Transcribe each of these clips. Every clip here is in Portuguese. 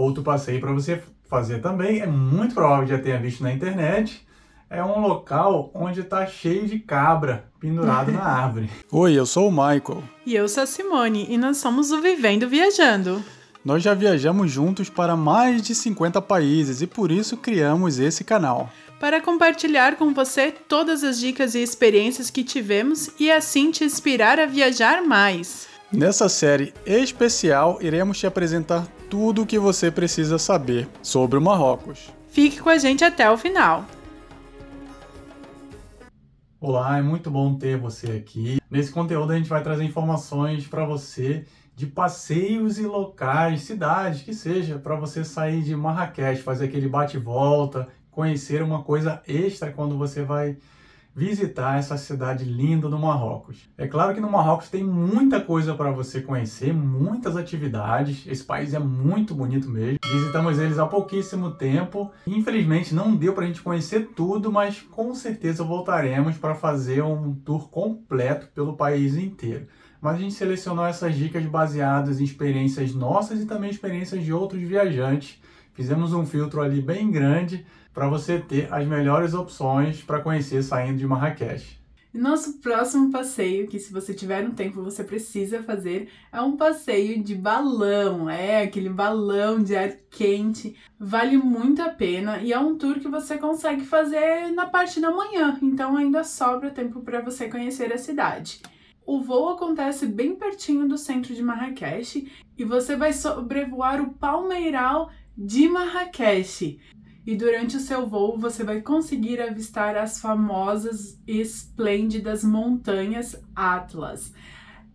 Outro passeio para você fazer também, é muito provável que já tenha visto na internet, é um local onde está cheio de cabra pendurado na árvore. Oi, eu sou o Michael. E eu sou a Simone, e nós somos o Vivendo Viajando. Nós já viajamos juntos para mais de 50 países e por isso criamos esse canal. Para compartilhar com você todas as dicas e experiências que tivemos e assim te inspirar a viajar mais. Nessa série especial, iremos te apresentar tudo o que você precisa saber sobre o Marrocos. Fique com a gente até o final. Olá, é muito bom ter você aqui. Nesse conteúdo a gente vai trazer informações para você de passeios e locais, cidades, que seja, para você sair de Marrakech, fazer aquele bate-volta, conhecer uma coisa extra quando você vai visitar essa cidade linda do Marrocos. É claro que no Marrocos tem muita coisa para você conhecer, muitas atividades. Esse país é muito bonito mesmo. Visitamos eles há pouquíssimo tempo. Infelizmente não deu para a gente conhecer tudo, mas com certeza voltaremos para fazer um tour completo pelo país inteiro. Mas a gente selecionou essas dicas baseadas em experiências nossas e também experiências de outros viajantes. Fizemos um filtro ali bem grande para você ter as melhores opções para conhecer saindo de Marrakech. Nosso próximo passeio, que se você tiver um tempo você precisa fazer, é um passeio de balão. É aquele balão de ar quente. Vale muito a pena e é um tour que você consegue fazer na parte da manhã, então ainda sobra tempo para você conhecer a cidade. O voo acontece bem pertinho do centro de Marrakech e você vai sobrevoar o Palmeiral de Marrakech e durante o seu voo você vai conseguir avistar as famosas e esplêndidas montanhas Atlas.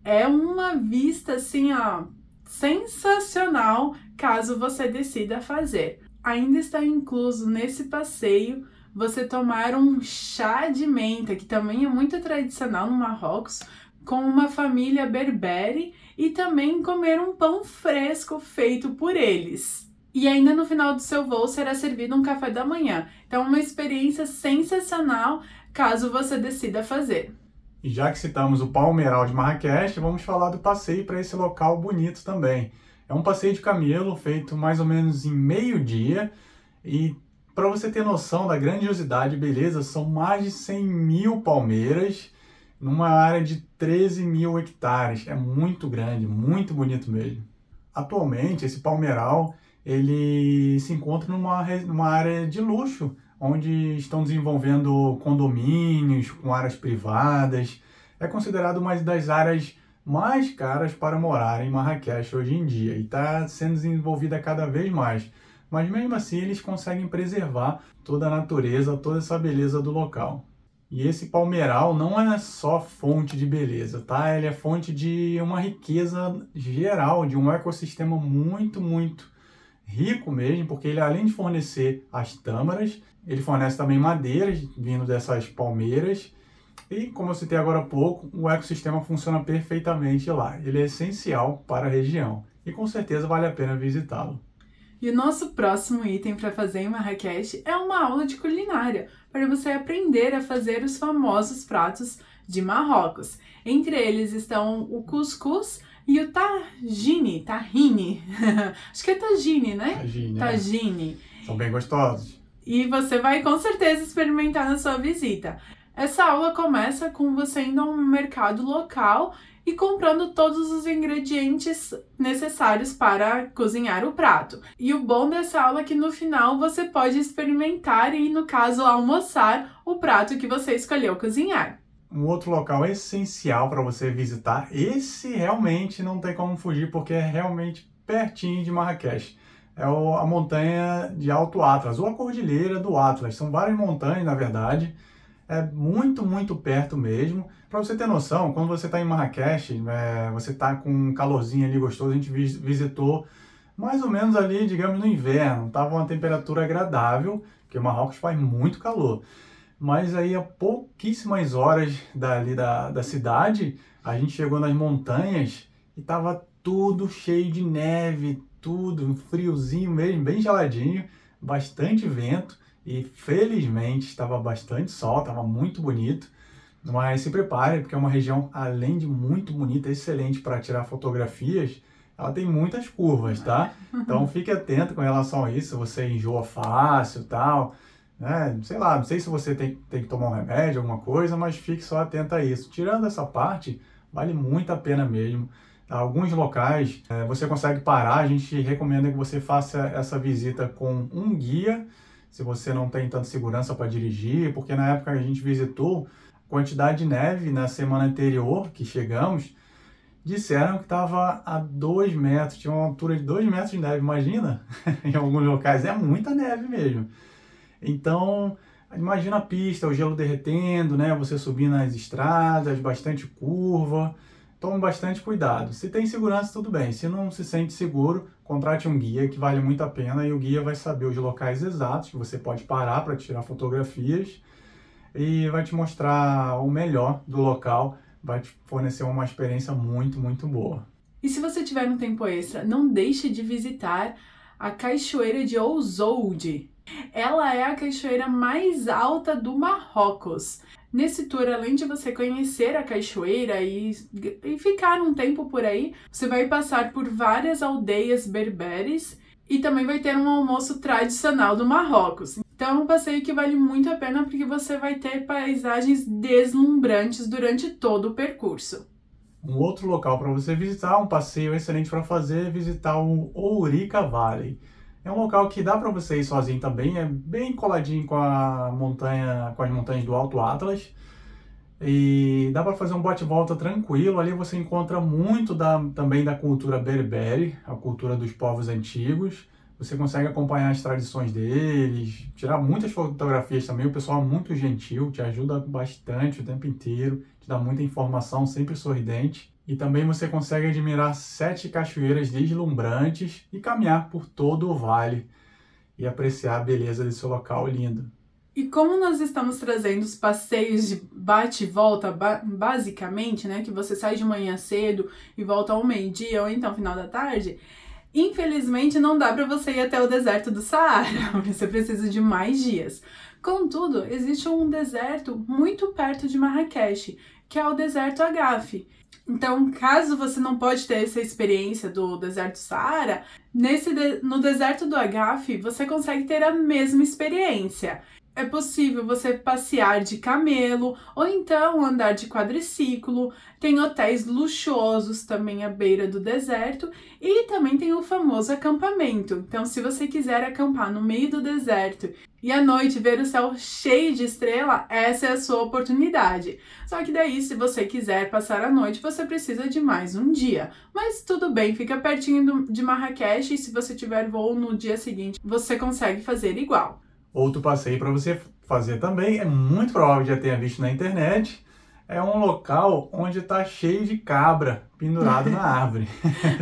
É uma vista assim, ó, sensacional caso você decida fazer. Ainda está incluso nesse passeio você tomar um chá de menta, que também é muito tradicional no Marrocos, com uma família berbere e também comer um pão fresco feito por eles. E ainda no final do seu voo será servido um café da manhã. Então, uma experiência sensacional caso você decida fazer. E já que citamos o Palmeiral de Marrakech, vamos falar do passeio para esse local bonito também. É um passeio de camelo feito mais ou menos em meio dia e para você ter noção da grandiosidade e beleza, são mais de 100 mil palmeiras numa área de 13 mil hectares. É muito grande, muito bonito mesmo. Atualmente, esse palmeiral ele se encontra numa, numa área de luxo, onde estão desenvolvendo condomínios com áreas privadas. É considerado uma das áreas mais caras para morar em Marrakech hoje em dia e está sendo desenvolvida cada vez mais. Mas mesmo assim eles conseguem preservar toda a natureza, toda essa beleza do local. E esse palmeiral não é só fonte de beleza, tá? Ele é fonte de uma riqueza geral, de um ecossistema muito, muito rico mesmo, porque ele além de fornecer as tâmaras, ele fornece também madeiras vindo dessas palmeiras. E como eu citei agora há pouco, o ecossistema funciona perfeitamente lá. Ele é essencial para a região e com certeza vale a pena visitá-lo. E o nosso próximo item para fazer em Marrakech é uma aula de culinária, para você aprender a fazer os famosos pratos de Marrocos. Entre eles estão o cuscuz, e o tagine, tahine, acho que é tagine, né? Tagine. Tagine. É. São bem gostosos. E você vai com certeza experimentar na sua visita. Essa aula começa com você indo a um mercado local e comprando todos os ingredientes necessários para cozinhar o prato. E o bom dessa aula é que no final você pode experimentar e, no caso, almoçar o prato que você escolheu cozinhar um outro local essencial para você visitar. Esse realmente não tem como fugir porque é realmente pertinho de Marrakech. É a montanha de Alto Atlas, ou a Cordilheira do Atlas. São várias montanhas, na verdade. É muito, muito perto mesmo. Para você ter noção, quando você está em Marrakech, é, você está com um calorzinho ali gostoso, a gente visitou mais ou menos ali, digamos, no inverno. Tava uma temperatura agradável, porque Marrocos faz muito calor mas aí a pouquíssimas horas dali da, da cidade, a gente chegou nas montanhas e tava tudo cheio de neve, tudo, um friozinho mesmo, bem geladinho, bastante vento e felizmente estava bastante sol, estava muito bonito. Mas se prepare, porque é uma região, além de muito bonita, excelente para tirar fotografias. ela tem muitas curvas, tá? Então fique atento com relação a isso, você enjoa fácil tal. Né? Sei lá, não sei se você tem, tem que tomar um remédio, alguma coisa, mas fique só atento a isso. Tirando essa parte, vale muito a pena mesmo. Alguns locais é, você consegue parar, a gente recomenda que você faça essa visita com um guia, se você não tem tanta segurança para dirigir, porque na época que a gente visitou, quantidade de neve na semana anterior que chegamos, disseram que estava a 2 metros, tinha uma altura de 2 metros de neve, imagina? em alguns locais é muita neve mesmo. Então, imagina a pista, o gelo derretendo, né? Você subindo nas estradas, bastante curva. Tome bastante cuidado. Se tem segurança, tudo bem. Se não se sente seguro, contrate um guia que vale muito a pena e o guia vai saber os locais exatos que você pode parar para tirar fotografias e vai te mostrar o melhor do local, vai te fornecer uma experiência muito, muito boa. E se você tiver um tempo extra, não deixe de visitar a Cachoeira de Ouzoude. Ela é a cachoeira mais alta do Marrocos. Nesse tour, além de você conhecer a cachoeira e, e ficar um tempo por aí, você vai passar por várias aldeias berberes e também vai ter um almoço tradicional do Marrocos. Então é um passeio que vale muito a pena porque você vai ter paisagens deslumbrantes durante todo o percurso. Um outro local para você visitar, um passeio excelente para fazer, é visitar o Ourica Valley. É um local que dá para você ir sozinho também, é bem coladinho com a montanha, com as montanhas do Alto Atlas. E dá para fazer um bate-volta tranquilo. Ali você encontra muito da, também da cultura berbere, a cultura dos povos antigos. Você consegue acompanhar as tradições deles, tirar muitas fotografias também. O pessoal é muito gentil, te ajuda bastante o tempo inteiro, te dá muita informação, sempre sorridente. E também você consegue admirar sete cachoeiras deslumbrantes e caminhar por todo o vale e apreciar a beleza desse local lindo. E como nós estamos trazendo os passeios de bate e volta, ba basicamente, né, que você sai de manhã cedo e volta ao meio-dia ou então final da tarde, infelizmente não dá para você ir até o deserto do Saara, você precisa de mais dias. Contudo, existe um deserto muito perto de Marrakech, que é o deserto Agaf. Então, caso você não pode ter essa experiência do deserto Saara, nesse de, no deserto do Agaf você consegue ter a mesma experiência. É possível você passear de camelo ou então andar de quadriciclo. Tem hotéis luxuosos também à beira do deserto e também tem o famoso acampamento. Então, se você quiser acampar no meio do deserto e à noite ver o céu cheio de estrela, essa é a sua oportunidade. Só que daí, se você quiser passar a noite, você precisa de mais um dia. Mas tudo bem, fica pertinho de Marrakech e se você tiver voo no dia seguinte, você consegue fazer igual. Outro passeio para você fazer também, é muito provável que já tenha visto na internet, é um local onde está cheio de cabra pendurado na árvore.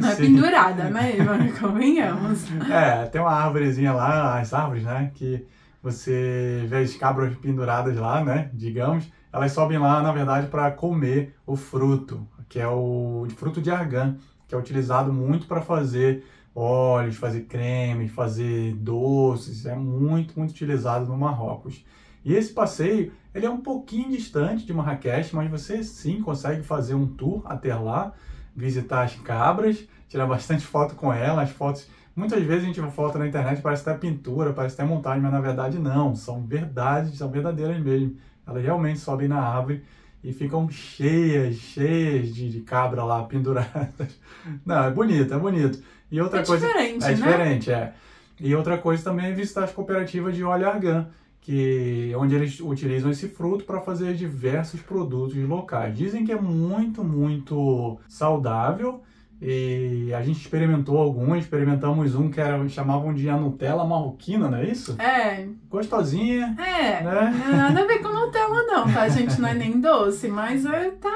Não é pendurada, né, Convenhamos. É, tem uma árvorezinha lá, as árvores, né, que você vê as cabras penduradas lá, né, digamos, elas sobem lá, na verdade, para comer o fruto, que é o fruto de argan, que é utilizado muito para fazer óleos, fazer creme, fazer doces, é muito, muito utilizado no Marrocos. E esse passeio, ele é um pouquinho distante de Marrakech, mas você sim consegue fazer um tour até lá, visitar as cabras, tirar bastante foto com elas, as fotos Muitas vezes a gente vê foto na internet, parece até pintura, parece até montagem, mas na verdade não, são verdades, são verdadeiras mesmo. Elas realmente sobem na árvore e ficam cheias, cheias de, de cabra lá, penduradas. Não, é bonito, é bonito. E outra é coisa. Diferente, é né? diferente, é. E outra coisa também é visitar as cooperativas de óleo argan, que, onde eles utilizam esse fruto para fazer diversos produtos locais. Dizem que é muito, muito saudável. E a gente experimentou alguns, experimentamos um que era, chamavam de a Nutella marroquina, não é isso? É. Gostosinha. É. Né? Não nada a ver com Nutella, não, tá? A gente não é nem doce, mas é, tá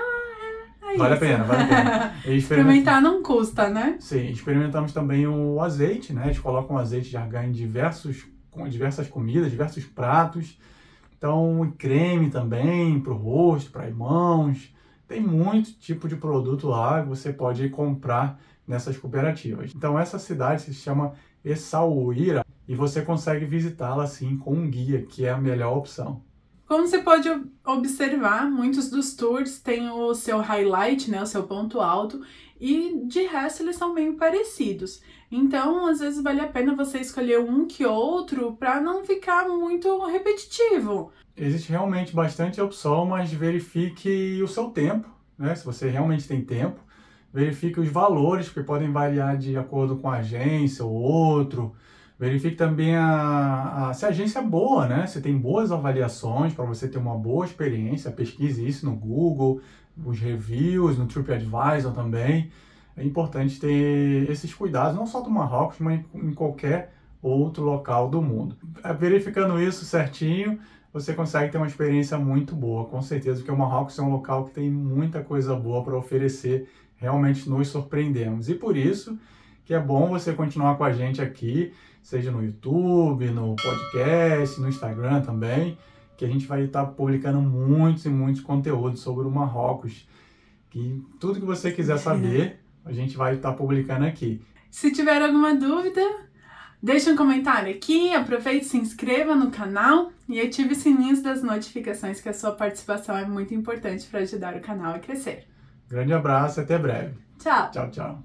é vale a pena, vale a pena. Experimentar não custa, né? Sim, experimentamos também o azeite, né? Eles colocam azeite de argan em diversos, com diversas comidas, diversos pratos. Então, creme também para o rosto, para as mãos. Tem muito tipo de produto lá que você pode comprar nessas cooperativas. Então, essa cidade se chama Essaouira e você consegue visitá-la assim com um guia, que é a melhor opção. Como você pode observar, muitos dos tours têm o seu highlight, né, o seu ponto alto, e de resto eles são meio parecidos. Então, às vezes vale a pena você escolher um que outro para não ficar muito repetitivo. Existe realmente bastante opção, mas verifique o seu tempo, né? Se você realmente tem tempo, verifique os valores que podem variar de acordo com a agência ou outro. Verifique também a, a, se a agência é boa, né? Se tem boas avaliações para você ter uma boa experiência. Pesquise isso no Google, os reviews, no TripAdvisor também. É importante ter esses cuidados, não só do Marrocos, mas em qualquer outro local do mundo. É, verificando isso certinho, você consegue ter uma experiência muito boa, com certeza, porque o Marrocos é um local que tem muita coisa boa para oferecer. Realmente nos surpreendemos. E por isso que é bom você continuar com a gente aqui seja no YouTube, no podcast, no Instagram também, que a gente vai estar publicando muitos e muitos conteúdos sobre o Marrocos. Que tudo que você quiser saber, a gente vai estar publicando aqui. Se tiver alguma dúvida, deixe um comentário aqui, aproveite se inscreva no canal e ative os sininhos das notificações, que a sua participação é muito importante para ajudar o canal a crescer. Grande abraço até breve. Tchau. Tchau, tchau.